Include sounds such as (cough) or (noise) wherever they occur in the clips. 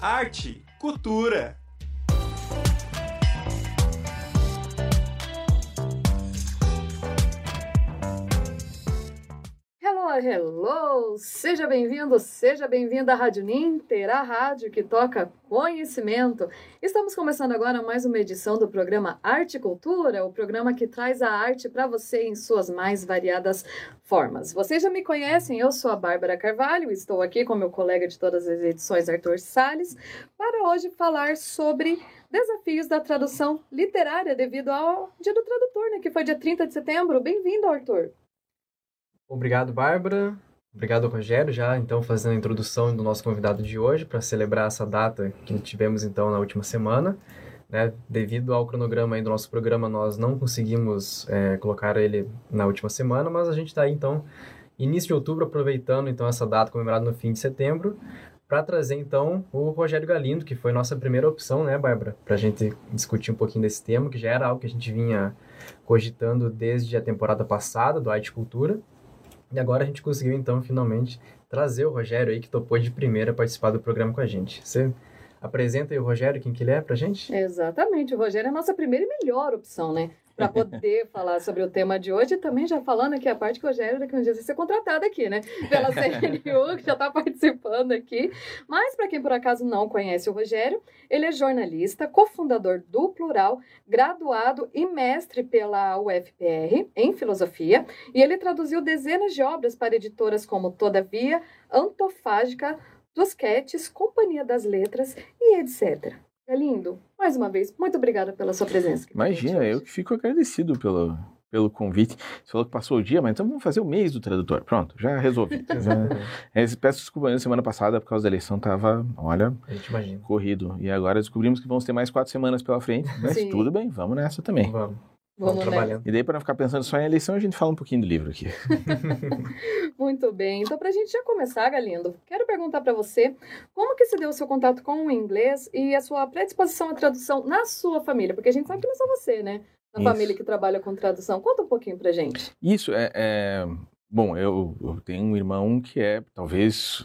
arte, cultura. Hello! Seja bem-vindo, seja bem-vinda à Rádio Ninter, a rádio que toca conhecimento. Estamos começando agora mais uma edição do programa Arte e Cultura, o programa que traz a arte para você em suas mais variadas formas. Vocês já me conhecem, eu sou a Bárbara Carvalho, estou aqui com meu colega de todas as edições, Arthur Salles, para hoje falar sobre desafios da tradução literária devido ao Dia do Tradutor, né, que foi dia 30 de setembro. Bem-vindo, Arthur! Obrigado, Bárbara. Obrigado, Rogério, já então fazendo a introdução do nosso convidado de hoje para celebrar essa data que tivemos então na última semana. Né? Devido ao cronograma do nosso programa, nós não conseguimos é, colocar ele na última semana, mas a gente está então, início de outubro, aproveitando então essa data comemorada no fim de setembro, para trazer então o Rogério Galindo, que foi nossa primeira opção, né, Bárbara, para a gente discutir um pouquinho desse tema, que já era algo que a gente vinha cogitando desde a temporada passada do Arte Cultura. E agora a gente conseguiu, então, finalmente trazer o Rogério aí, que topou de primeira participar do programa com a gente. Você apresenta aí o Rogério, quem que ele é pra gente? Exatamente, o Rogério é a nossa primeira e melhor opção, né? Para poder falar sobre o tema de hoje, e também já falando aqui a parte que o Rogério daqui um dia vai ser contratado aqui, né? Pela CNU, que já está participando aqui. Mas para quem por acaso não conhece o Rogério, ele é jornalista, cofundador do Plural, graduado e mestre pela UFPR em filosofia, e ele traduziu dezenas de obras para editoras como Todavia, Antofágica, Tusquetes, Companhia das Letras e etc. É lindo. Mais uma vez, muito obrigada pela sua presença. Imagina, eu que fico agradecido pelo, pelo convite. Você falou que passou o dia, mas então vamos fazer o mês do tradutor. Pronto, já resolvi. (laughs) É, peço desculpa, na semana passada, por causa da eleição, tava, olha, corrido. E agora descobrimos que vamos ter mais quatro semanas pela frente. Mas Sim. tudo bem, vamos nessa também. Vamos. Vamos, trabalhando. E daí, para não ficar pensando só em eleição, a gente fala um pouquinho do livro aqui. (laughs) Muito bem. Então, para a gente já começar, Galindo, quero perguntar para você como que se deu o seu contato com o inglês e a sua predisposição à tradução na sua família? Porque a gente sabe que não é só você, né? Na Isso. família que trabalha com tradução. Conta um pouquinho para gente. Isso, é... é... Bom, eu, eu tenho um irmão que é, talvez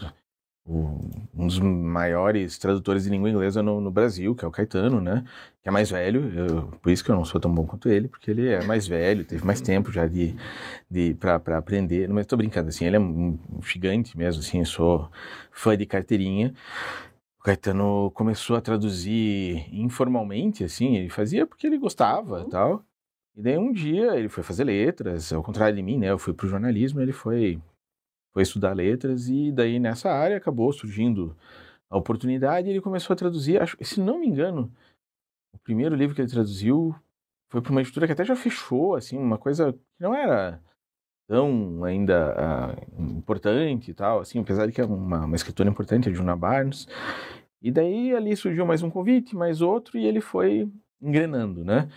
um dos maiores tradutores de língua inglesa no, no, Brasil, que é o Caetano, né? Que é mais velho, eu, por isso que eu não sou tão bom quanto ele, porque ele é mais velho, teve mais tempo já de, de para aprender. Mas estou brincando, assim, ele é um gigante mesmo, assim, sou fã de carteirinha. O Caetano começou a traduzir informalmente, assim, ele fazia porque ele gostava e tal. E daí um dia ele foi fazer letras, ao contrário de mim, né? Eu fui para o jornalismo, ele foi foi estudar letras e daí nessa área acabou surgindo a oportunidade e ele começou a traduzir, acho, se não me engano, o primeiro livro que ele traduziu foi para uma editora que até já fechou, assim, uma coisa que não era tão ainda uh, importante e tal, assim, apesar de que é uma, uma escritora importante, a Juna Barnes. E daí ali surgiu mais um convite, mais outro, e ele foi engrenando, né?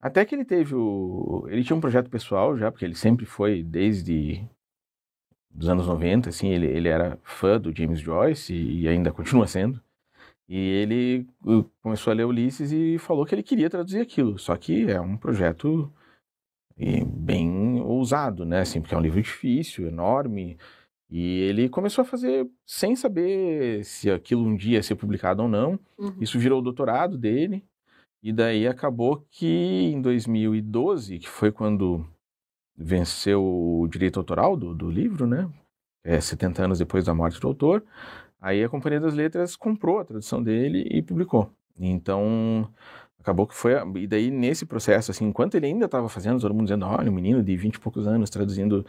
Até que ele teve o... Ele tinha um projeto pessoal já, porque ele sempre foi, desde dos anos 90, assim, ele, ele era fã do James Joyce e, e ainda continua sendo. E ele uh, começou a ler Ulisses e falou que ele queria traduzir aquilo. Só que é um projeto bem ousado, né? Assim, porque é um livro difícil, enorme. E ele começou a fazer sem saber se aquilo um dia ia ser publicado ou não. Uhum. Isso virou o doutorado dele. E daí acabou que em 2012, que foi quando venceu o direito autoral do, do livro, né? É, 70 anos depois da morte do autor. Aí a Companhia das Letras comprou a tradução dele e publicou. Então, acabou que foi. E daí, nesse processo, assim, enquanto ele ainda estava fazendo, todo mundo dizendo: olha, um menino de 20 e poucos anos traduzindo.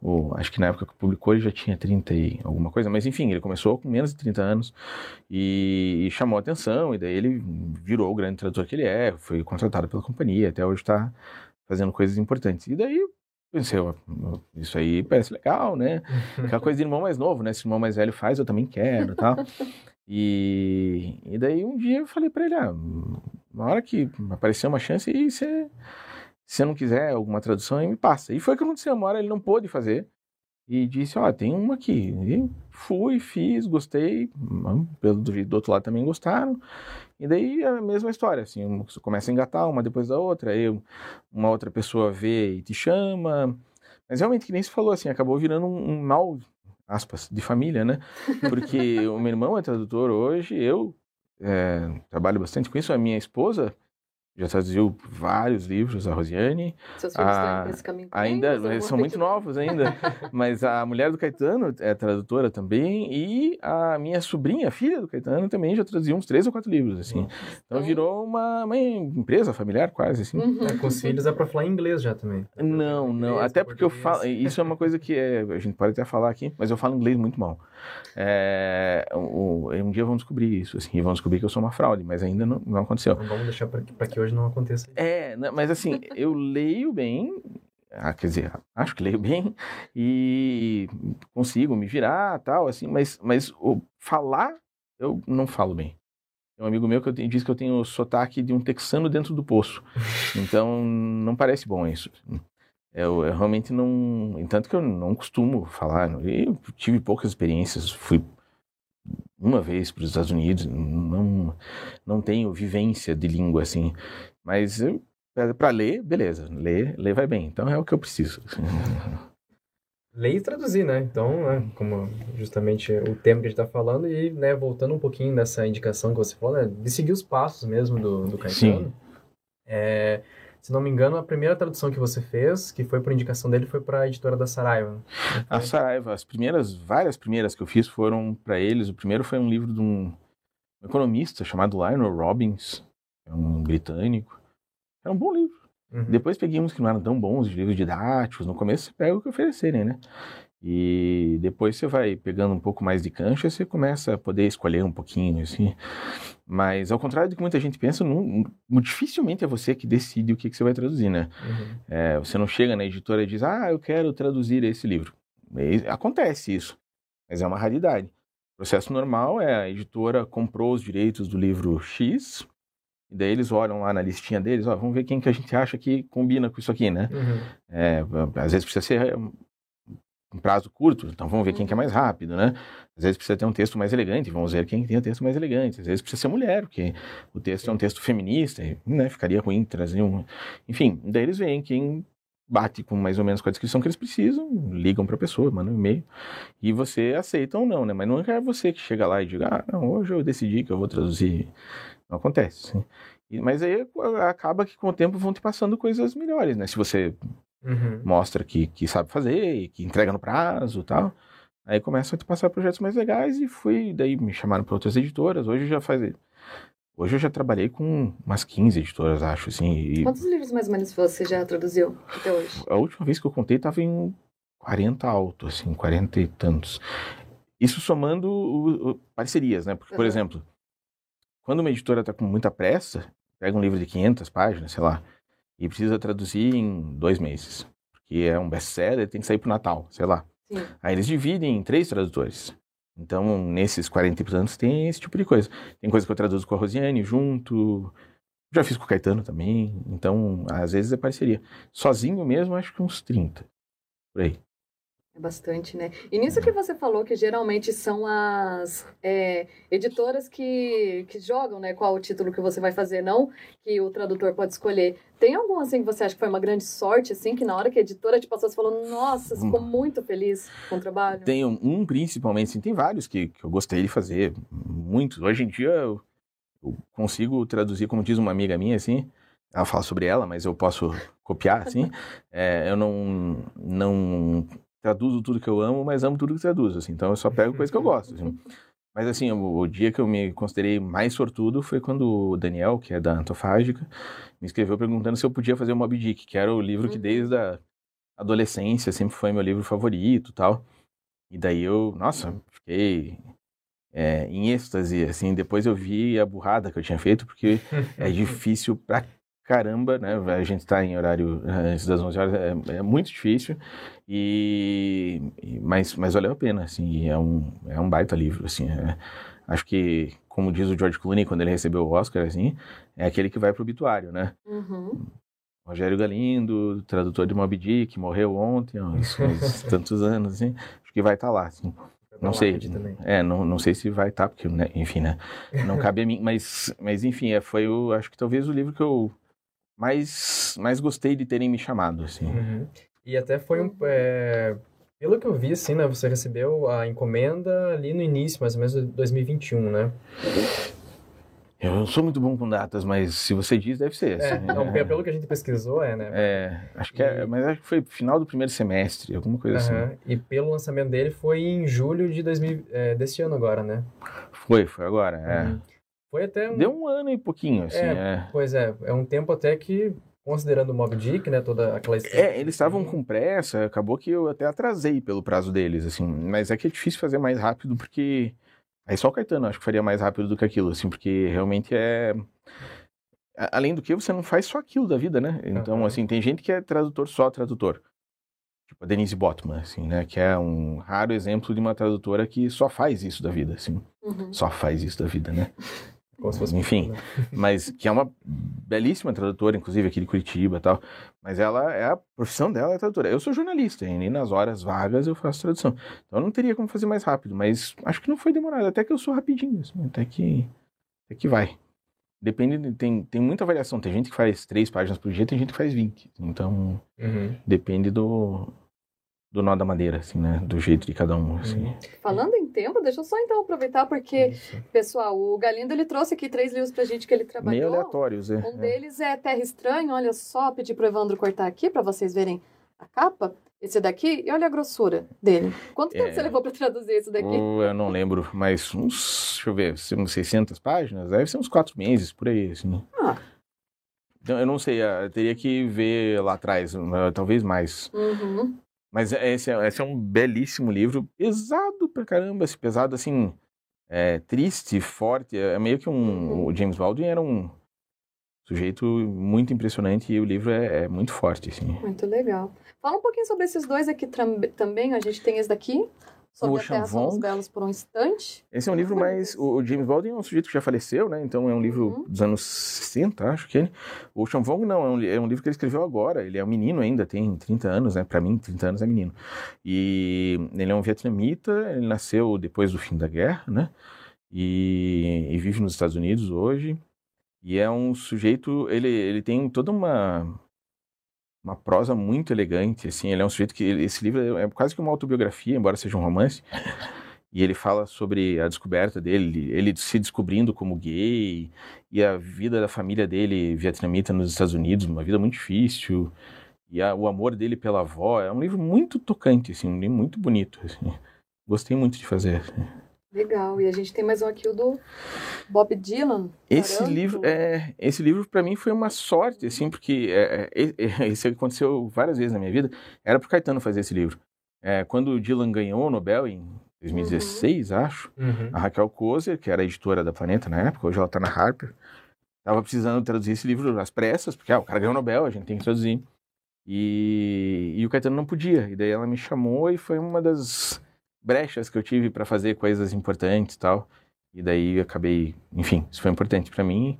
O, acho que na época que publicou ele já tinha 30 e alguma coisa, mas enfim, ele começou com menos de 30 anos e, e chamou atenção. E daí ele virou o grande tradutor que ele é, foi contratado pela companhia, até hoje está fazendo coisas importantes. E daí pensei, isso aí parece legal, né? (laughs) Aquela coisa de irmão mais novo, né? Se o irmão mais velho faz, eu também quero tal. E, e daí um dia eu falei para ele, ah, uma hora que aparecer uma chance, e você, se você não quiser alguma tradução, aí me passa. E foi o que aconteceu, uma hora ele não pôde fazer. E disse, ó, oh, tem uma aqui. E fui, fiz, gostei. Pelo do outro lado também gostaram. E daí é a mesma história, assim, você começa a engatar uma depois da outra, aí uma outra pessoa vê e te chama. Mas realmente, que nem se falou, assim, acabou virando um, um mal, aspas, de família, né? Porque o meu irmão é tradutor hoje, eu é, trabalho bastante com isso, a minha esposa já traduziu vários livros, a Rosiane. Seus filhos a, estão nesse caminho ainda eles são muito novos ainda, (laughs) mas a mulher do Caetano é tradutora também e a minha sobrinha, filha do Caetano, também já traduziu uns três ou quatro livros, assim. Então virou uma, uma empresa familiar quase, assim. Uhum. É, com os filhos é pra falar inglês já também. Não, não. Inglês, Até porque eu português. falo. Isso é uma coisa que é, a gente pode até falar aqui, mas eu falo inglês muito mal. É, o- um dia vão descobrir isso, assim, e vão descobrir que eu sou uma fraude, mas ainda não, não aconteceu. Então vamos deixar pra que, pra que hoje não aconteça. É, né, mas assim, (laughs) eu leio bem, ah, quer dizer, acho que leio bem e consigo me virar, tal, assim, mas, mas o falar, eu não falo bem. Tem um amigo meu que eu tenho, diz que eu tenho o sotaque de um texano dentro do poço. (laughs) Então, não parece bom isso. Eu, eu realmente não. Tanto que eu não costumo falar. Eu tive poucas experiências. Fui uma vez para os Estados Unidos. Não, não tenho vivência de língua assim. Mas para ler, beleza. Ler, ler vai bem. Então é o que eu preciso. (laughs) Ler e traduzir, né? Então, né, como justamente o tema que a gente tá falando, e né, voltando um pouquinho nessa indicação que você falou, né, de seguir os passos mesmo do, do Caetano. Sim. É, se não me engano, a primeira tradução que você fez, que foi por indicação dele, foi para a editora da Saraiva. A Saraiva, as primeiras, várias primeiras que eu fiz foram para eles. O primeiro foi um livro de um economista chamado Lionel Robbins, é um britânico. Era um bom livro. Uhum. Depois peguei uns que não eram tão bons, de livros didáticos. No começo você pega o que oferecerem, né? E depois você vai pegando um pouco mais de cancha, você começa a poder escolher um pouquinho, assim. Mas ao contrário do que muita gente pensa, não, dificilmente é você que decide o que, que você vai traduzir, né? Uhum. É, você não chega na editora e diz, ah, eu quero traduzir esse livro. E acontece isso, mas é uma raridade. O processo normal é a editora comprou os direitos do livro X, e daí eles olham lá na listinha deles, ó, vamos ver quem que a gente acha que combina com isso aqui, né? Uhum. É, às vezes precisa ser um prazo curto, então vamos ver quem que é mais rápido, né? Às vezes precisa ter um texto mais elegante, vamos ver quem tem o texto mais elegante. Às vezes precisa ser mulher, porque o texto é um texto feminista, e, né? Ficaria ruim trazer um... Enfim, daí eles veem quem bate com mais ou menos com a descrição que eles precisam, ligam para a pessoa, mandam um e-mail, e você aceita ou não, né? Mas não é você que chega lá e diga, ah, não, hoje eu decidi que eu vou traduzir. Não acontece. Mas aí acaba que com o tempo vão te passando coisas melhores, né? Se você Uhum. mostra que, que sabe fazer, e que entrega no prazo e tal. Aí começa a te passar projetos mais legais e fui, daí me chamaram para outras editoras. Hoje já faz. Hoje eu já trabalhei com umas 15 editoras, acho, assim. E Quantos livros mais ou menos você já traduziu até hoje? a última vez que eu contei tava em 40 alto, assim, 40 e tantos. Isso somando o- o- parcerias, né? Porque, por Uhum. exemplo, quando uma editora tá com muita pressa, pega um livro de 500 páginas, sei lá, e precisa traduzir em dois meses. Porque é um best-seller, tem que sair pro Natal, sei lá. Sim. Aí eles dividem em três tradutores. Então, nesses 40 e tantos tem esse tipo de coisa. Tem coisa que eu traduzo com a Rosiane junto. Já fiz com o Caetano também. Então, às vezes é parceria. Sozinho mesmo, acho que uns 30. Por aí. É bastante, né? E nisso que você falou, que geralmente são as é, editoras que, que jogam, né? Qual o título que você vai fazer, não que o tradutor pode escolher. Tem algum, assim, que você acha que foi uma grande sorte, assim, que na hora que a editora te passou, você falou, nossa, você ficou muito feliz com o trabalho? Tem um, um principalmente, assim, tem vários que, que eu gostei de fazer. Muitos. Hoje em dia eu, eu consigo traduzir, como diz uma amiga minha, assim. Ela fala sobre ela, mas eu posso copiar, assim. (laughs) É, eu não, não traduzo tudo que eu amo, mas amo tudo que traduzo, assim. Então eu só pego coisa que eu gosto, assim. (laughs) Mas assim, o, o dia que eu me considerei mais sortudo foi quando o Daniel, que é da Antofágica, me escreveu perguntando se eu podia fazer o Moby Dick, que era o livro que Uhum. desde a adolescência sempre foi meu livro favorito tal. E daí eu, nossa, fiquei é, em êxtase, assim. Depois eu vi a burrada que eu tinha feito, porque é (laughs) difícil pra caramba, né? A gente tá em horário eh, antes das 11 horas, é, é muito difícil, e, mas, mas valeu a pena, assim, é um, é um baita livro, assim, é- acho que, como diz o George Clooney quando ele recebeu o Oscar, assim, é aquele que vai pro obituário, né? Uhum. Rogério Galindo, tradutor de Moby Dick, morreu ontem, uns, (laughs) uns tantos anos, assim, acho que vai estar lá, assim. Não sei. É, não, não sei se vai estar, porque, né, enfim, né? Não cabe a mim. Mas, mas enfim, é, foi o, acho que talvez o livro que eu mais, mais gostei de terem me chamado, assim. Uhum. E até foi um. é, Pelo que eu vi, assim, né, você recebeu a encomenda ali no início, mais ou menos, de 2021, né? Eu não sou muito bom com datas, mas se você diz, deve ser. É, assim, não, é. pelo que a gente pesquisou, é, né? É, acho que é, mas acho que foi final do primeiro semestre, alguma coisa assim. Aham, E pelo lançamento dele foi em julho de 2000, é, deste ano agora, né? Foi, foi agora, é. Uhum. Foi até um... Deu um ano e pouquinho, assim, É. é. Pois é, é um tempo até que, considerando o Mob Dick, né, toda aquela história... É, eles estavam com pressa, acabou que eu até atrasei pelo prazo deles, assim, mas é que é difícil fazer mais rápido porque aí só o Caetano acho que faria mais rápido do que aquilo, assim, porque realmente é além do que você não faz só aquilo da vida, né? Então, Aham. assim, tem gente que é tradutor só tradutor. Tipo a Denise Botman, assim, né, que é um raro exemplo de uma tradutora que só faz isso da vida, assim, Uhum. só faz isso da vida, né? Como se fosse Enfim. né? (laughs) mas que é uma belíssima tradutora, inclusive aqui de Curitiba e tal. Mas ela é a profissão dela é tradutora. Eu sou jornalista e nem nas horas vagas eu faço tradução. Então eu não teria como fazer mais rápido, mas acho que não foi demorado, até que eu sou rapidinho, assim, até que até que vai. Depende, de- tem, tem muita variação. Tem gente que faz três páginas por dia, tem gente que faz 20. Então Uhum. depende do, do nó da madeira, assim, né? Do jeito de cada um, assim. Uhum. Falando em tempo, deixa eu só então aproveitar, porque, Isso. pessoal, o Galindo ele trouxe aqui três livros pra gente que ele Meio trabalhou. aleatórios, é. Um é. deles é Terra Estranha, olha só, pedi pro Evandro cortar aqui pra vocês verem a capa. Esse daqui, e olha a grossura dele. Quanto tempo É. você levou pra traduzir esse daqui? Eu não lembro, mas uns, deixa eu ver, uns 600 páginas, deve ser uns quatro meses, por aí, assim. Ah. Então, eu não sei, eu teria que ver lá atrás, eh, talvez mais. Uhum. Mas esse é, esse é um belíssimo livro, pesado pra caramba, esse pesado, assim, é, triste, forte, é meio que um... Uhum. O James Baldwin era um sujeito muito impressionante e o livro é, é muito forte, assim. Muito legal. Fala um pouquinho sobre esses dois aqui também. A gente tem esse daqui, sobre O Chavon. Belos por um Instante. Esse é um livro mais. O James Baldwin é um sujeito que já faleceu, né? Então é um livro Uhum. dos anos 60, acho que ele. O Sean Vong não, é um, é um livro que ele escreveu agora. Ele é um menino ainda, tem 30 anos, né? Pra mim, 30 anos é menino. E ele é um vietnamita, ele nasceu depois do fim da guerra, né? E, e vive nos Estados Unidos hoje. E é um sujeito. Ele, ele tem toda uma. Uma prosa muito elegante, assim. Ele é um sujeito que. Esse livro é quase que uma autobiografia, embora seja um romance. E ele fala sobre a descoberta dele, ele se descobrindo como gay, e a vida da família dele vietnamita nos Estados Unidos, uma vida muito difícil, e a- o amor dele pela avó. É um livro muito tocante, assim, um livro muito bonito. assim. Gostei muito de fazer. assim. Legal. E a gente tem mais um aqui, o do Bob Dylan. Esse Taranto. livro, é, esse livro para mim foi uma sorte, assim, porque é, é, é, (laughs) isso aconteceu várias vezes na minha vida. Era pro Caetano fazer esse livro. É, quando o Dylan ganhou o Nobel em 2016, acho, Uhum. a Raquel Kozer, que era a editora da Planeta na época, hoje ela tá na Harper, tava precisando traduzir esse livro às pressas, porque ah, o cara ganhou o Nobel, a gente tem que traduzir. E, e o Caetano não podia, e daí ela me chamou e foi uma das brechas que eu tive para fazer coisas importantes e tal. E daí eu acabei, enfim, isso foi importante para mim.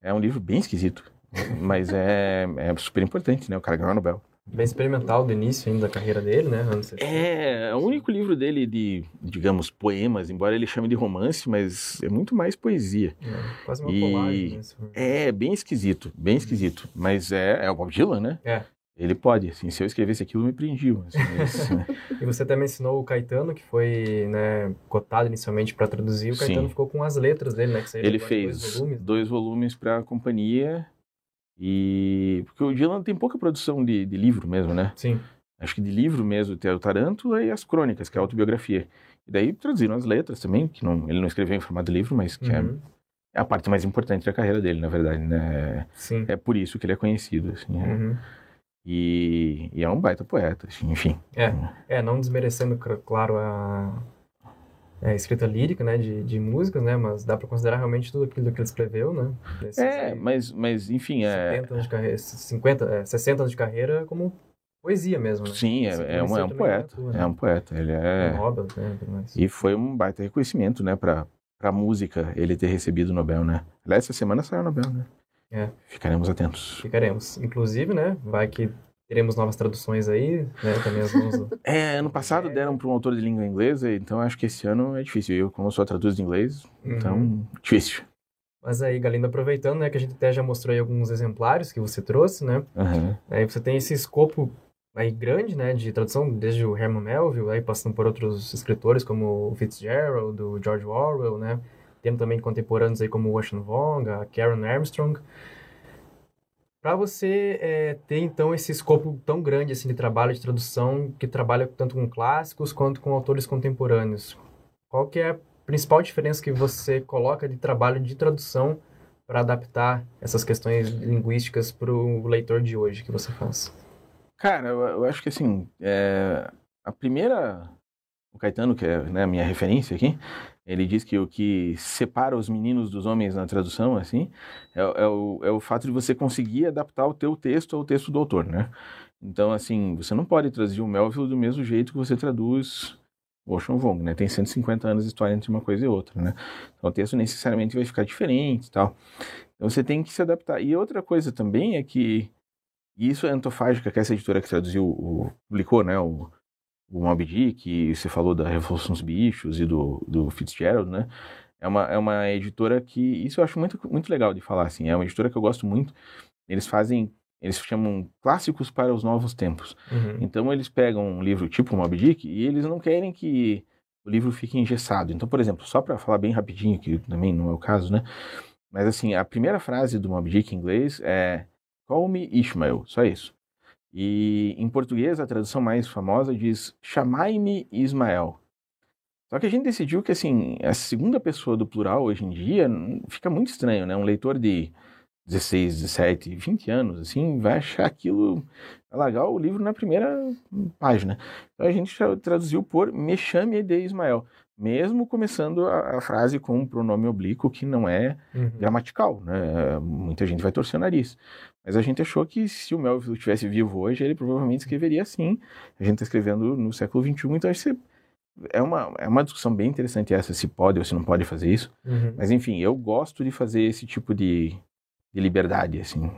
É um livro bem esquisito, (laughs) mas é, é super importante, né? O cara ganhou o Nobel. Bem experimental do início ainda da carreira dele, né? 60. É, o único livro dele de, digamos, poemas, embora ele chame de romance, mas é muito mais poesia. É, quase uma E- colagem. Né? for- É bem esquisito, bem esquisito. Mas é, é o Bob Dylan, né? É. Ele pode, assim, se eu escrevesse aquilo, me prendiam. Assim, (laughs) mas, né? E você até mencionou o Caetano, que foi né, cotado inicialmente para traduzir. O Caetano Sim. ficou com as letras dele, né? Ele em dois fez volumes. dois volumes para a companhia e... Porque o Dylan tem pouca produção de, de livro mesmo, né? Sim. Acho que de livro mesmo tem o Tarântula e as Crônicas, que é a autobiografia. E daí traduziram as letras também, que não, ele não escreveu em formato de livro, mas que é- Uhum. é a parte mais importante da carreira dele, na verdade, né? Sim. É por isso que ele é conhecido, assim. é. E, e é um baita poeta, assim, enfim. É, não desmerecendo, claro, a, escrita lírica, né, de, de músicas, né, mas dá para considerar realmente tudo aquilo que ele escreveu, né? Desses É, mas, mas enfim, é, 70 anos de carreira, 50, é, 60 anos de carreira como poesia mesmo, né? sim, é, é, um, é um poeta, não é é um poeta, ele é... Nobel, né, tudo mais. E foi um baita reconhecimento, né, pra, pra música, ele ter recebido o Nobel, né? Aliás, essa semana saiu o Nobel, né? É. Ficaremos atentos. Ficaremos. Inclusive, né, vai que teremos novas traduções aí, né, também as mãos. (laughs) É, ano passado deram para um autor de língua inglesa, então acho que esse ano é difícil. Eu, como sou traduzo de inglês, então, Uhum. difícil. Mas aí, Galindo, aproveitando, né, que a gente até já mostrou aí alguns exemplares que você trouxe, né, Aham. aí você tem esse escopo aí grande, né, de tradução, desde o Herman Melville, aí passando por outros escritores como o Fitzgerald, o George Orwell, né, tendo também contemporâneos aí como o Ocean Vong, a Karen Armstrong. Para você é, ter, então, esse escopo tão grande assim, de trabalho de tradução, que trabalha tanto com clássicos quanto com autores contemporâneos, qual que é a principal diferença que você coloca de trabalho de tradução para adaptar essas questões linguísticas para o leitor de hoje que você faz? Cara, eu, eu acho que assim, é, a primeira, o Caetano, que é né, a minha referência aqui, ele diz que o que separa os meninos dos homens na tradução, assim, é, é, o, é o fato de você conseguir adaptar o teu texto ao texto do autor, né? Então, assim, você não pode traduzir o Melville do mesmo jeito que você traduz o Ocean Vong, né? Tem 150 anos de história entre uma coisa e outra, né? Então, o texto necessariamente vai ficar diferente e tal. Então, você tem que se adaptar. E outra coisa também é que isso é antofágica, que essa editora que traduziu, o, publicou, né? O, o Moby Dick, você falou da Revolução dos Bichos e do, do Fitzgerald, né? É uma, é uma editora que, isso eu acho muito, muito legal de falar, assim, é uma editora que eu gosto muito. Eles fazem, eles chamam clássicos para os novos tempos. Uhum. Então eles pegam um livro tipo o Moby Dick e eles não querem que o livro fique engessado. Então, por exemplo, só para falar bem rapidinho, que também não é o caso, né? Mas assim, a primeira frase do Moby Dick em inglês é Call me Ishmael, só isso. E em português, a tradução mais famosa diz Chamai-me Ismael. Só que a gente decidiu que, assim, a segunda pessoa do plural hoje em dia fica muito estranho, né? Um leitor de 16, 17, 20 anos, assim, vai achar aquilo legal o livro na primeira página. Então a gente traduziu por Me chame de Ismael, mesmo começando a, a frase com um pronome oblíquo que não é Uhum. gramatical, né? Muita gente vai torcer o nariz. Mas a gente achou que se o Melville estivesse vivo hoje, ele provavelmente escreveria assim. A gente está escrevendo no século XXI, então acho que é uma, é uma discussão bem interessante essa, se pode ou se não pode fazer isso. Uhum. Mas enfim, eu gosto de fazer esse tipo de, de liberdade, assim.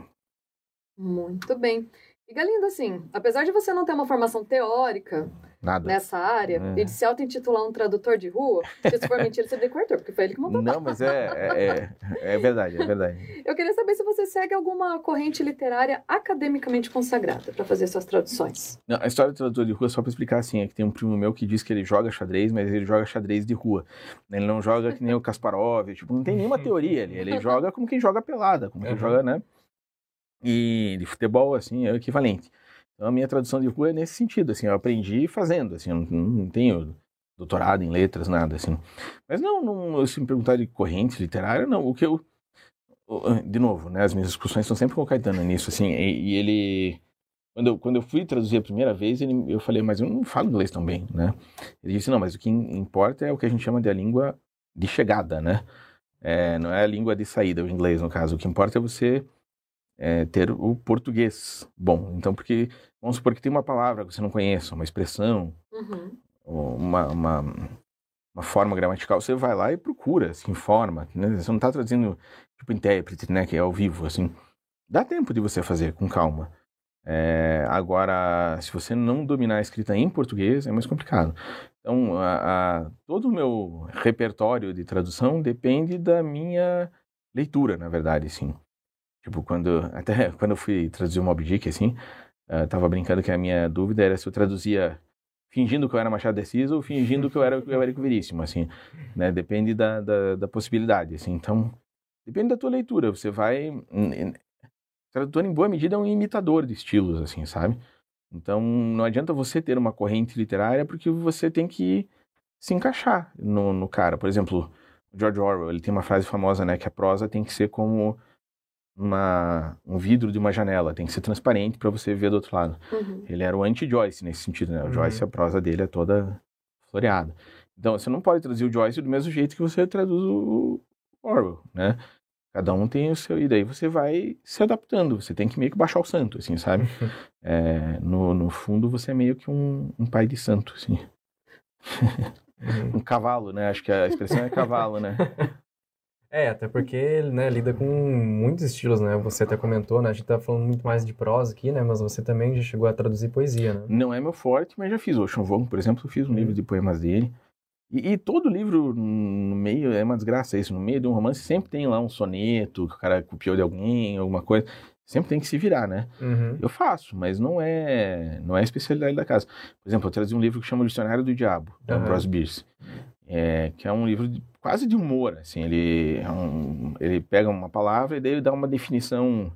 Muito bem. E Galindo, assim, apesar de você não ter uma formação teórica Nada. nessa área É. e de se auto-intitular um tradutor de rua, porque se for (laughs) mentira, você corretor, porque foi ele que montou. Não, mas é, é, é, é verdade, é verdade. Eu queria saber se você segue alguma corrente literária academicamente consagrada para fazer suas traduções. Não, a história do tradutor de rua, só para explicar assim, é que tem um primo meu que diz que ele joga xadrez, mas ele joga xadrez de rua. Ele não joga que nem o Kasparov, tipo, não tem nenhuma teoria ali. Ele joga como quem joga pelada, como quem Uhum. joga, né? E de futebol, assim, é o equivalente. Então a minha tradução de rua é nesse sentido, assim, eu aprendi fazendo, assim, eu não, não tenho doutorado em letras, nada, assim. Mas não, não se me perguntar de corrente literária, não, o que eu... o- De novo, né, as minhas discussões estão sempre com o Caetano nisso, assim, e, e ele... Quando eu, quando eu fui traduzir a primeira vez, ele, eu falei, mas eu não falo inglês tão bem, né? Ele disse, não, mas o que importa é o que a gente chama de a língua de chegada, né? É, não é a língua de saída, o inglês, no caso. O que importa é você é, ter o português bom. Então, porque, vamos supor que tem uma palavra que você não conhece, uma expressão, Uhum. uma, uma, uma forma gramatical, você vai lá e procura, se informa. Né? Você não está traduzindo, tipo, intérprete, né? Que é ao vivo, assim. Dá tempo de você fazer com calma. É, agora, se você não dominar a escrita em português, é mais complicado. Então, a, a- todo o meu repertório de tradução depende da minha leitura, na verdade, assim. Tipo, quando, (laughs) até quando eu fui traduzir o Moby Dick, assim, eu tava brincando que a minha dúvida era se eu traduzia fingindo que eu era Machado de Assis ou fingindo que eu era o Érico Veríssimo, assim, né? Depende da, da, da possibilidade, assim. Então, depende da tua leitura. Você vai... O tradutor, em boa medida, é um imitador de estilos, assim, sabe? Então, não adianta você ter uma corrente literária porque você tem que se encaixar no, no cara. Por exemplo, George Orwell, ele tem uma frase famosa, né? Que a prosa tem que ser como uma, um vidro de uma janela, tem que ser transparente para você ver do outro lado. Uhum. Ele era o anti-Joyce nesse sentido, né? O Uhum. Joyce, a prosa dele é toda floreada. Então, você não pode traduzir o Joyce do mesmo jeito que você traduz o Orwell, né? Cada um tem o seu... E daí você vai se adaptando. Você tem que meio que baixar o santo, assim, sabe? (laughs) É, no, no fundo, você é meio que um, um pai de santo, assim. Uhum. (laughs) Um cavalo, né? Acho que a expressão é cavalo, né? (laughs) É, até porque ele né, lida com muitos estilos, né? Você até comentou, né? A gente tá falando muito mais de prosa aqui, né? Mas você também já chegou a traduzir poesia, né? Não é meu forte, mas já fiz. O Ocean por exemplo, eu fiz um livro de poemas dele. E, e todo livro no meio, é uma desgraça isso, no meio de um romance sempre tem lá um soneto que o cara copiou de alguém, alguma coisa. sempre tem que se virar, né? Uhum. Eu faço, mas não é não é a especialidade da casa. Por exemplo, eu trazi um livro que chama o Dicionário do Diabo, da Aham. Ambrose Bierce, é, que é um livro de- quase de humor, assim. Ele, é um- ele pega uma palavra e daí ele dá uma definição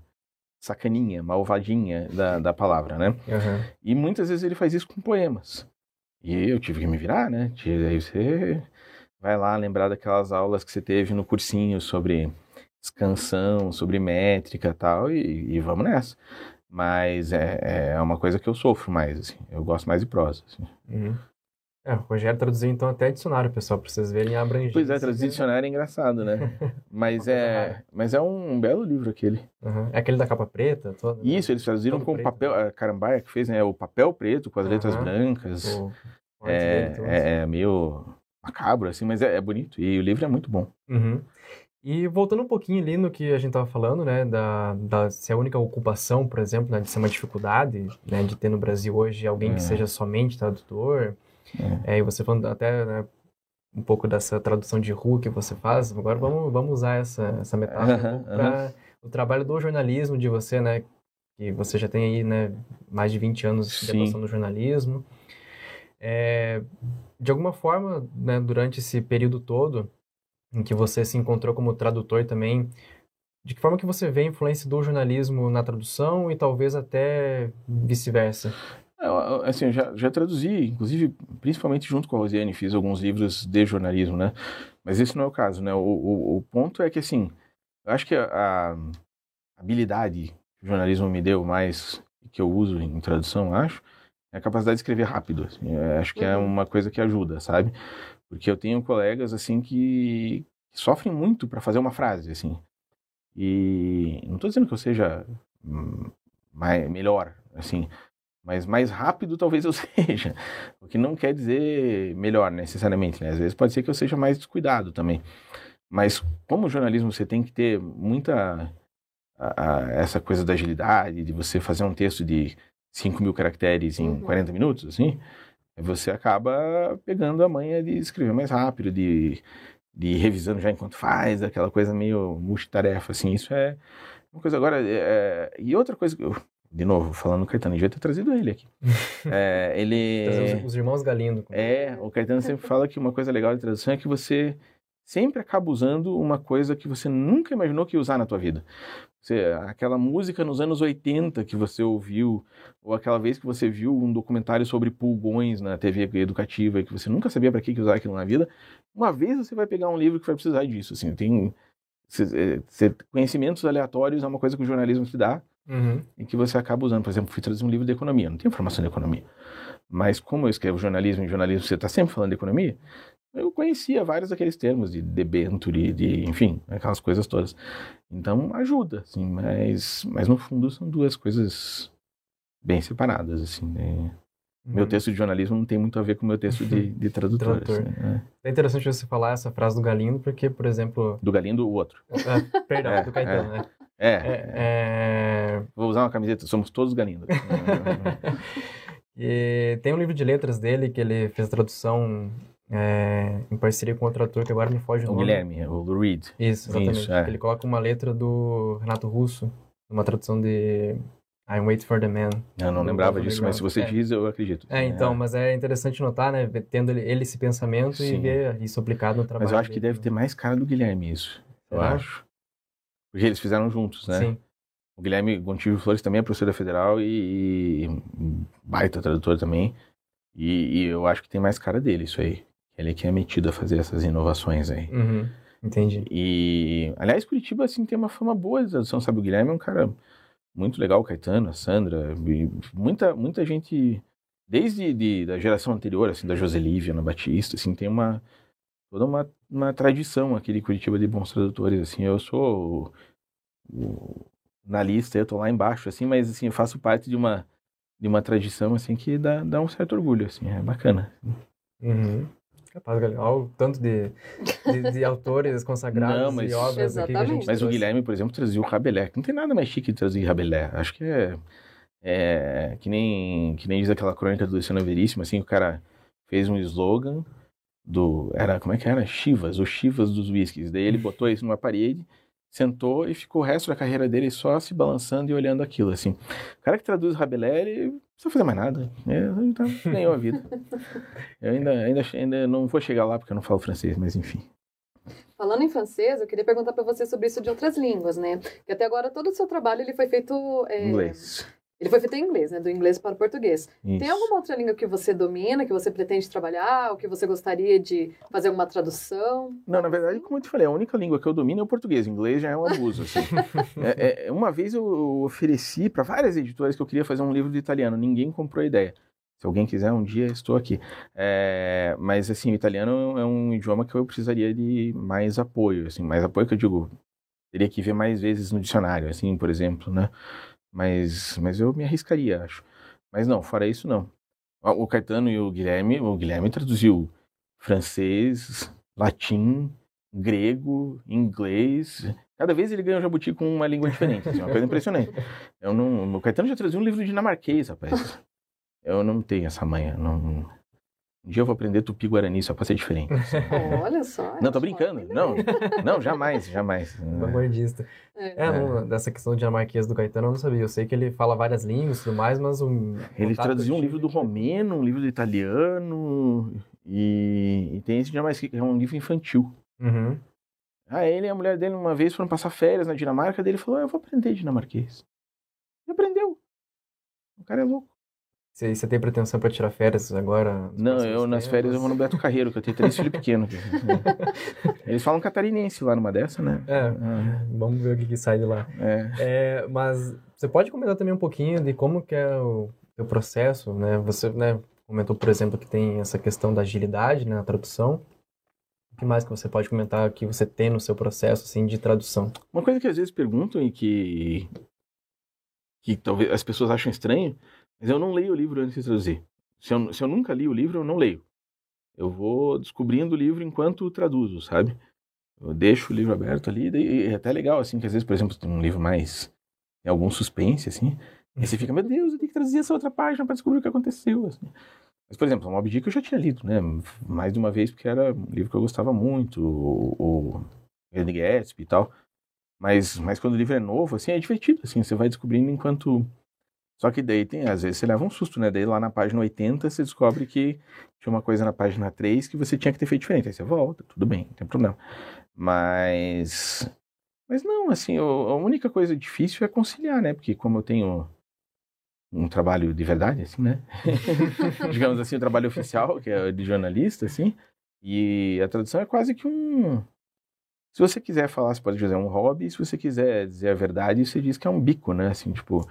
sacaninha, malvadinha da, da palavra, né? Uhum. E muitas vezes ele faz isso com poemas. E eu tive que me virar, né? Aí você vai lá lembrar daquelas aulas que você teve no cursinho sobre escansão, sobre métrica tal, e, e vamos nessa. Mas é, é uma coisa que eu sofro mais, assim. Eu gosto mais de prosa. assim. Uhum. É, o Rogério traduziu então até dicionário, pessoal, pra vocês verem a abrangência. Pois é, traduzir dicionário é engraçado, né? (laughs) Mas é, mas é um belo livro aquele. Uhum. É aquele da capa preta? Toda, né? Isso, eles traduziram com preto. papel. A Carambaia que fez, né? O papel preto com as letras Aham. brancas. O- dele. É, é, é meio macabro, assim, mas é, é bonito. E o livro é muito bom. Uhum. E voltando um pouquinho ali no que a gente estava falando, né, da, da se a única ocupação, por exemplo, né, de ser uma dificuldade, né, de ter no Brasil hoje alguém É. que seja somente tradutor, É. é, e você falando até, né, um pouco dessa tradução de rua que você faz, agora vamos, vamos usar essa, essa metáfora um para o trabalho do jornalismo de você, né, que você já tem aí, né, mais de 20 anos de atuação no jornalismo. É, de alguma forma, né, durante esse período todo, em que você se encontrou como tradutor também, de que forma que você vê a influência do jornalismo na tradução e talvez até vice-versa? É, eu- Assim, eu já, já traduzi, inclusive, principalmente junto com a Rosiane, fiz alguns livros de jornalismo, né? Mas esse não é o caso, né? O, o, o ponto é que, assim, eu acho que a, a habilidade que o jornalismo me deu mais, que eu uso em tradução, acho, é a capacidade de escrever rápido. assim. Eu acho que é Uhum. uma coisa que ajuda, sabe? Porque eu tenho colegas, assim, que, que sofrem muito para fazer uma frase, assim. E não estou dizendo que eu seja hum, mai- melhor, assim, mas mais rápido talvez eu (laughs) seja. O que não quer dizer melhor necessariamente, né? Às vezes pode ser que eu seja mais descuidado também. Mas como jornalismo você tem que ter muita a- a- essa coisa da agilidade, de você fazer um texto de 5 mil caracteres em Uhum. 40 minutos, assim, você acaba pegando a manha de escrever mais rápido, de, de ir revisando já enquanto faz, aquela coisa meio multitarefa, assim, isso é uma coisa agora, é, e outra coisa, que eu, de novo, falando do Caetano, devia ter trazido ele aqui. (laughs) É, ele... Os, os irmãos Galindo. É, o Caetano sempre fala que uma coisa legal de tradução é que você sempre acaba usando uma coisa que você nunca imaginou que ia usar na tua vida. Você, aquela música nos anos 80 que você ouviu, ou aquela vez que você viu um documentário sobre pulgões na TV educativa e que você nunca sabia para que usar aquilo na vida, uma vez você vai pegar um livro que vai precisar disso, assim, tem cê- cê- conhecimentos aleatórios é uma coisa que o jornalismo te dá Uhum. e que você acaba usando. Por exemplo, fui traduzir um livro de economia, não tenho formação de economia. Mas como eu escrevo jornalismo e jornalismo você está sempre falando de economia, eu conhecia vários daqueles termos de debenture, de, enfim, aquelas coisas todas. Então ajuda, assim, mas, mas no fundo são duas coisas bem separadas, assim. né? Meu Uhum. texto de jornalismo não tem muito a ver com o meu texto de, de (laughs) tradutor. Tradutor. né? É interessante você falar essa frase do Galindo, porque, por exemplo... Do Galindo, o outro. ah, perdão, (laughs) É, do Caetano, né? É, É, é, vou usar uma camiseta, somos todos Galindo. (laughs) E tem um livro de letras dele que ele fez a tradução é, em parceria com outro ator que agora me foge o o nome. Guilherme, o Reed. Isso, exatamente. Isso, é. Ele coloca uma letra do Renato Russo, uma tradução de I'm Wait for the Man. Eu não lembrava disso, mas se você É. diz, eu acredito. É, então, mas é interessante notar, né, tendo ele, ele esse pensamento e Sim. ver isso aplicado no trabalho Mas eu acho que dele, deve ter mais cara do Guilherme isso. Eu acho. Porque eles fizeram juntos, né? Sim. O Guilherme Gontijo Flores também é professor da Federal e, e baita tradutor também. E, e eu acho que tem mais cara dele isso aí. Ele que é metido a fazer essas inovações aí. Uhum, entendi. E, aliás, Curitiba, assim, tem uma fama boa de tradução, sabe? O Guilherme é um cara muito legal, o Caetano, a Sandra, muita, muita gente, desde de, da geração anterior, assim, da Joselívia, Ana Batista, assim, tem uma, toda uma, uma tradição aqui de Curitiba de bons tradutores, assim, eu sou o, o- na lista, eu tô lá embaixo, assim, mas, assim, eu faço parte de uma, de uma tradição, assim, que dá, dá um certo orgulho, assim, é bacana. Uhum. Capaz, Galindo. Olha o tanto de, de, de autores consagrados Não, mas- e obras aqui que a gente. Mas o trouxe. Guilherme, por exemplo, trazia o Rabelais. Não tem nada mais chique de traduzir Rabelais. Acho que é, é que nem que nem diz aquela crônica do Luciano Veríssimo, assim, o cara fez um slogan do era como é que era? Chivas, o Chivas dos whiskies. Daí ele botou isso numa parede, sentou e ficou o resto da carreira dele só se balançando e olhando aquilo, assim. O cara que traduz Rabelais, ele não precisa fazer mais nada. Ele tá, ganhou a vida. Eu ainda, ainda, ainda não vou chegar lá porque eu não falo francês, mas enfim. Falando em francês, eu queria perguntar para você sobre isso de outras línguas, né? Porque até agora todo o seu trabalho ele foi feito é, Inglês. Ele foi feito em inglês, né? Do inglês para o português. Isso. Tem alguma outra língua que você domina, que você pretende trabalhar, ou que você gostaria de fazer alguma tradução? Não, na verdade, como eu te falei, a única língua que eu domino é o português. O inglês já é um abuso. Assim. (laughs) é, é, uma vez eu ofereci para várias editoras que eu queria fazer um livro de italiano. Ninguém comprou a ideia. Se alguém quiser, um dia estou aqui. É, mas, assim, o italiano é um idioma que eu precisaria de mais apoio. Assim, mais apoio que eu digo, teria que ver mais vezes no dicionário, assim, por exemplo, né? Mas, mas eu me arriscaria, acho. Mas não, fora isso, não. O Caetano e o Guilherme, o Guilherme traduziu francês, latim, grego, inglês. Cada vez ele ganha um jabuti com uma língua diferente, assim, uma coisa impressionante. Eu não, o Caetano já traduziu um livro dinamarquês, rapaz. Eu não tenho essa manha, não, um dia eu vou aprender tupi-guarani só pra ser diferente. (laughs) Olha só. Não, tô brincando. Não, não, jamais, jamais. Vanguardista. É, é, é. dessa questão de dinamarquês do Caetano eu não sabia. Eu sei que ele fala várias línguas e tudo mais, mas um. Ele traduziu um livro do romeno, um livro do italiano e, e tem esse dinamarquês que é um livro infantil. Uhum. Ah, ele e a mulher dele uma vez foram passar férias na Dinamarca, dele falou: ah, Eu vou aprender dinamarquês. E aprendeu. O cara é louco. Você, você tem pretensão para tirar férias agora? Não, eu nas férias eu vou no Beto Carreiro, que eu tenho três filhos pequenos. (laughs) Eles falam catarinense lá numa dessa, né? É, ah. vamos ver o que, que, sai de lá. É. é. Mas você pode comentar também um pouquinho de como que é o seu processo, né? Você né, comentou, por exemplo, que tem essa questão da agilidade né, na tradução. O que mais que você pode comentar que você tem no seu processo assim, de tradução? Uma coisa que às vezes perguntam e que, que talvez as pessoas acham estranho mas eu não leio o livro antes de traduzir. Se eu, se eu nunca li o livro, eu não leio. Eu vou descobrindo o livro enquanto traduzo, sabe? Eu deixo o livro aberto ali, e é até legal, assim, que às vezes, por exemplo, tem um livro mais. tem algum suspense, assim, e você fica, meu Deus, eu tenho que traduzir essa outra página para descobrir o que aconteceu, assim. Mas, por exemplo, o Mob Dick eu já tinha lido, né? Mais de uma vez, porque era um livro que eu gostava muito, o, o Grande Gatsby e tal. Mas, mas quando o livro é novo, assim, é divertido, assim, você vai descobrindo enquanto só que daí tem, às vezes você leva um susto, né? Daí lá na página 80 você descobre que tinha uma coisa na página 3 que você tinha que ter feito diferente. Aí você volta, tudo bem, não tem problema. Mas. Mas não, assim, a única coisa difícil é conciliar, né? Porque como eu tenho um trabalho de verdade, assim, né? (laughs) Digamos assim, o trabalho oficial, que é de jornalista, assim. E a tradução é quase que um. Se você quiser falar, você pode dizer um hobby. Se você quiser dizer a verdade, você diz que é um bico, né? Assim, tipo,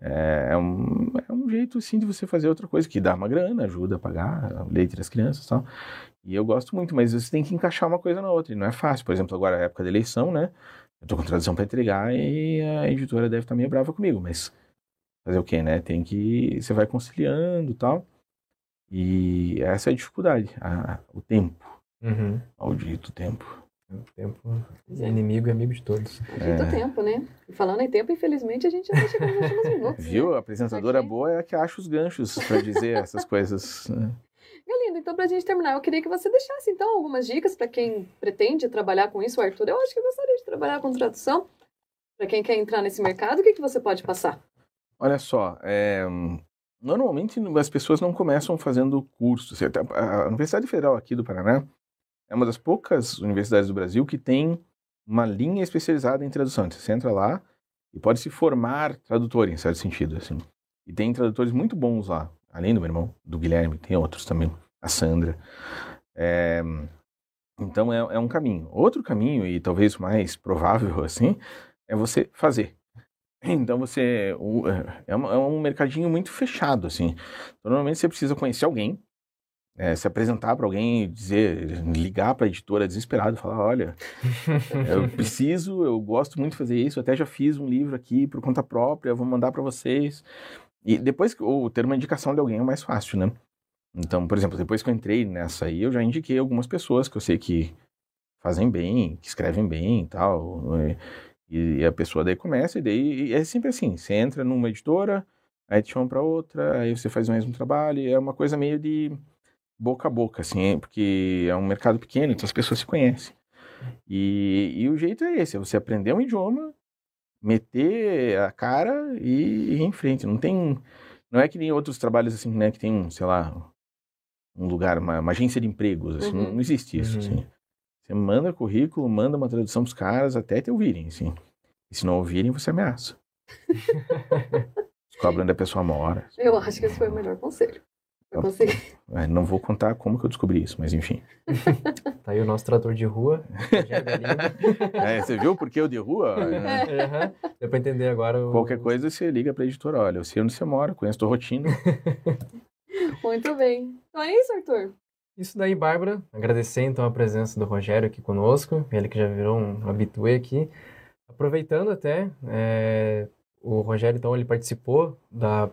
é, é, um, é um jeito, sim, de você fazer outra coisa, que dá uma grana, ajuda a pagar o leite das crianças e tal. E eu gosto muito, mas você tem que encaixar uma coisa na outra, e não é fácil. Por exemplo, agora é a época da eleição, né? Eu tô com tradução para entregar e a editora deve estar tá meio brava comigo, mas fazer o quê, né? Tem que... Você vai conciliando e tal. E essa é a dificuldade, a, o tempo. Uhum. Maldito tempo. O tempo é inimigo e amigo de todos. Muito é. tempo, né? E falando em tempo, infelizmente, a gente já está chegando nos últimos (laughs) minutos. Viu? Né? A apresentadora Aqui. boa é a que acha os ganchos para dizer essas coisas. Né? Galindo, então para a gente terminar, eu queria que você deixasse então algumas dicas para quem pretende trabalhar com isso, Arthur. Eu acho que eu gostaria de trabalhar com tradução. Para quem quer entrar nesse mercado, o que, que você pode passar? Olha só, é, normalmente as pessoas não começam fazendo curso. A Universidade Federal aqui do Paraná é uma das poucas universidades do Brasil que tem uma linha especializada em tradução. Você entra lá e pode se formar tradutor, em certo sentido, assim. E tem tradutores muito bons lá, além do meu irmão, do Guilherme, tem outros também, a Sandra. É... Então é, é um caminho. Outro caminho, e talvez mais provável, assim, é você fazer. Então você é, é, um mercadinho muito fechado, assim. Então, normalmente você precisa conhecer alguém é, se apresentar para alguém, dizer, ligar para a editora desesperado, falar, olha, (laughs) eu preciso, eu gosto muito de fazer isso, até já fiz um livro aqui por conta própria, vou mandar para vocês. E depois, ou ter uma indicação de alguém é mais fácil, né? Então, por exemplo, depois que eu entrei nessa aí, eu já indiquei algumas pessoas que eu sei que fazem bem, que escrevem bem e tal. E, a pessoa daí começa, e daí e é sempre assim: você entra numa editora, aí te chama para outra, aí você faz o mesmo trabalho, é uma coisa meio de boca a boca, assim, porque é um mercado pequeno, então as pessoas se conhecem. E, e o jeito é esse, é você aprender um idioma, meter a cara e, ir em frente. Não tem, não é que nem outros trabalhos assim, né, que tem, sei lá, um lugar, uma, uma agência de empregos, assim, Uhum. não, não existe isso, Uhum. assim. Você manda currículo, manda uma tradução pros caras até te ouvirem, assim. E se não ouvirem, você ameaça. (laughs) Descobre onde a pessoa mora. Eu acho que esse foi o melhor conselho. Eu. É, Não vou contar como que eu descobri isso, mas enfim. (laughs) Tá aí o nosso trator de rua. (laughs) É, você viu por que eu de rua? É, (laughs) Aham. Deu pra entender agora. o- Qualquer coisa, você liga pra editora. Olha, eu sei onde você mora, conheço tua rotina. Muito bem. Então é isso, Arthur. Isso daí, Bárbara. Agradecer então a presença do Rogério aqui conosco, ele que já virou um habitué aqui. Aproveitando até, é, o Rogério então ele participou da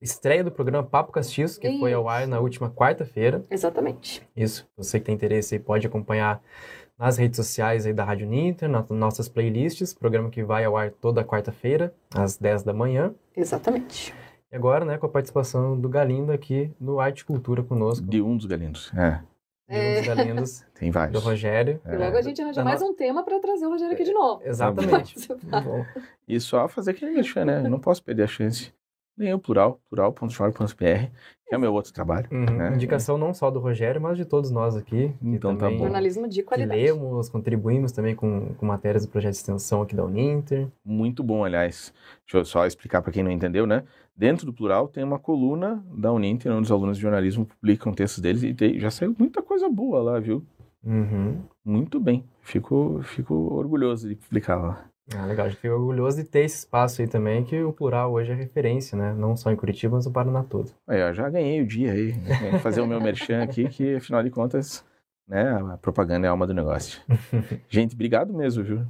estreia do programa Papo Castiço, que foi ao ar na última quarta-feira. Exatamente. Isso, você que tem interesse aí pode acompanhar nas redes sociais aí da Rádio Ninter, nas nossas playlists, programa que vai ao ar toda quarta-feira, às 10 da manhã. Exatamente. E agora, né, com a participação do Galindo aqui no Arte e Cultura conosco. De um dos galindos. É, De um dos Galindos, (laughs) tem do vários. Rogério. E logo a gente arranja mais no- um tema para trazer o Rogério aqui de novo. Exatamente. (laughs) Bom, E só fazer aquele merchan, né? Eu não posso perder a chance. Nem o plural, plural.shore.br, que é o meu outro trabalho. uhum. né? Indicação não só do Rogério, mas de todos nós aqui. Então tá também- bom. Jornalismo de Que qualidade. lemos, contribuímos também com, com matérias do projeto de extensão aqui da Uninter. Muito bom, aliás. Deixa eu só explicar para quem não entendeu, né? Dentro do plural tem uma coluna da Uninter, onde os alunos de jornalismo publicam textos deles e tem- já saiu muita coisa boa lá, viu? Uhum. Muito bem. Fico, fico orgulhoso de publicar lá. Ah, legal. A gente fica orgulhoso de ter esse espaço aí também, que o plural hoje é referência, né? Não só em Curitiba, mas no Paraná todo. Aí, ó, já ganhei o dia aí. né? Fazer o meu merchan aqui, que afinal de contas, né, a propaganda é a alma do negócio. (laughs) Gente, obrigado mesmo, viu?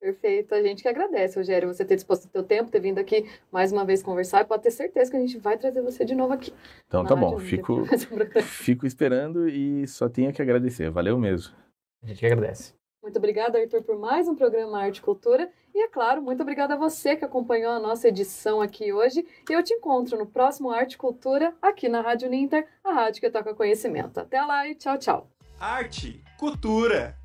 Perfeito. A gente que agradece, Rogério, você ter disposto o teu tempo, ter vindo aqui mais uma vez conversar. E pode ter certeza que a gente vai trazer você de novo aqui. Então tá bom, fico, (laughs) programa. fico esperando e só tenho que agradecer. Valeu mesmo. A gente que agradece. Muito obrigada, Arthur, por mais um programa Arte e Cultura. E, é claro, muito obrigada a você que acompanhou a nossa edição aqui hoje. E eu te encontro no próximo Arte e Cultura, aqui na Rádio Ninter, a rádio que toca conhecimento. Até lá e tchau, tchau. Arte, cultura.